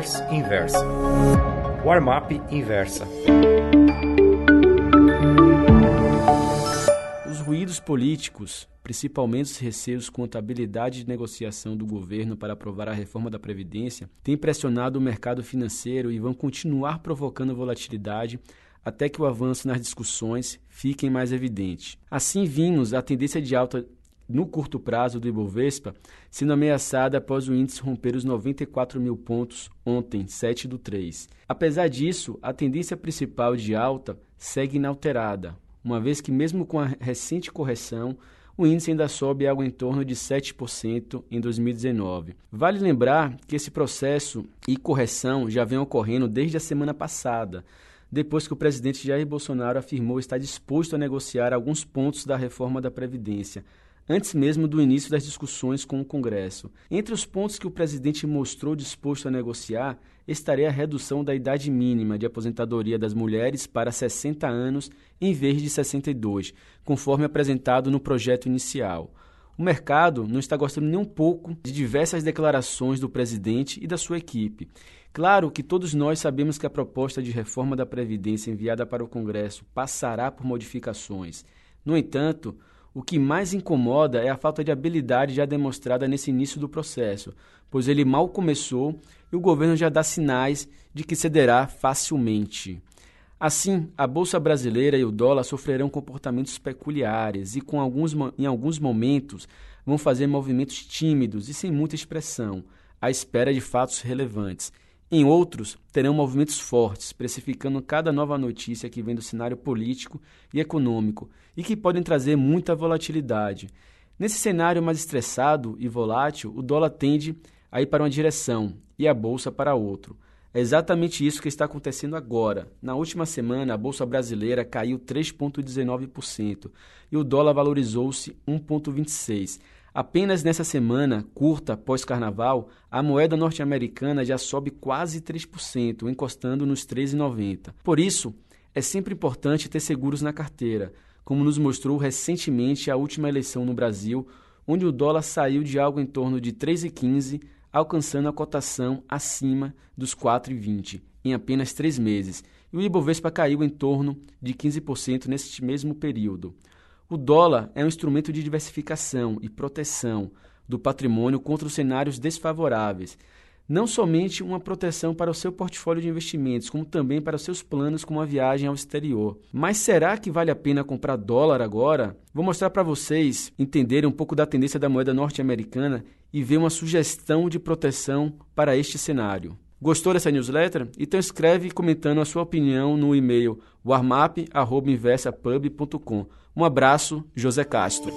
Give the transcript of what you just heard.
Traders Inversa. Warm-up Inversa. Os ruídos políticos, principalmente os receios quanto à habilidade de negociação do governo para aprovar a reforma da Previdência, têm pressionado o mercado financeiro e vão continuar provocando volatilidade até que o avanço nas discussões fique mais evidente. Assim vimos a tendência de alta no curto prazo do Ibovespa, sendo ameaçada após o índice romper os 94 mil pontos ontem, 7 do 3. Apesar disso, a tendência principal de alta segue inalterada, uma vez que, mesmo com a recente correção, o índice ainda sobe algo em torno de 7% em 2019. Vale lembrar que esse processo e correção já vem ocorrendo desde a semana passada, depois que o presidente Jair Bolsonaro afirmou estar disposto a negociar alguns pontos da reforma da Previdência, antes mesmo do início das discussões com o Congresso. Entre os pontos que o presidente mostrou disposto a negociar estaria a redução da idade mínima de aposentadoria das mulheres para 60 anos em vez de 62, conforme apresentado no projeto inicial. O mercado não está gostando nem um pouco de diversas declarações do presidente e da sua equipe. Claro que todos nós sabemos que a proposta de reforma da Previdência enviada para o Congresso passará por modificações. No entanto, o que mais incomoda é a falta de habilidade já demonstrada nesse início do processo, pois ele mal começou e o governo já dá sinais de que cederá facilmente. Assim, a bolsa brasileira e o dólar sofrerão comportamentos peculiares e, com alguns, em alguns momentos, vão fazer movimentos tímidos e sem muita expressão, à espera de fatos relevantes. Em outros, terão movimentos fortes, precificando cada nova notícia que vem do cenário político e econômico e que podem trazer muita volatilidade. Nesse cenário mais estressado e volátil, o dólar tende a ir para uma direção e a bolsa para outro. É exatamente isso que está acontecendo agora. Na última semana, a bolsa brasileira caiu 3,19% e o dólar valorizou-se 1,26%. Apenas nessa semana curta após carnaval, a moeda norte-americana já sobe quase 3%, encostando nos 13,90. Por isso, é sempre importante ter seguros na carteira, como nos mostrou recentemente a última eleição no Brasil, onde o dólar saiu de algo em torno de 3,15, alcançando a cotação acima dos 4,20 em apenas três meses, e o Ibovespa caiu em torno de 15% neste mesmo período. O dólar é um instrumento de diversificação e proteção do patrimônio contra os cenários desfavoráveis. Não somente uma proteção para o seu portfólio de investimentos, como também para os seus planos como a viagem ao exterior. Mas será que vale a pena comprar dólar agora? Vou mostrar para vocês entenderem um pouco da tendência da moeda norte-americana e ver uma sugestão de proteção para este cenário. Gostou dessa newsletter? Então escreve comentando a sua opinião no e-mail warmap.inversapub.com. Um abraço, José Castro.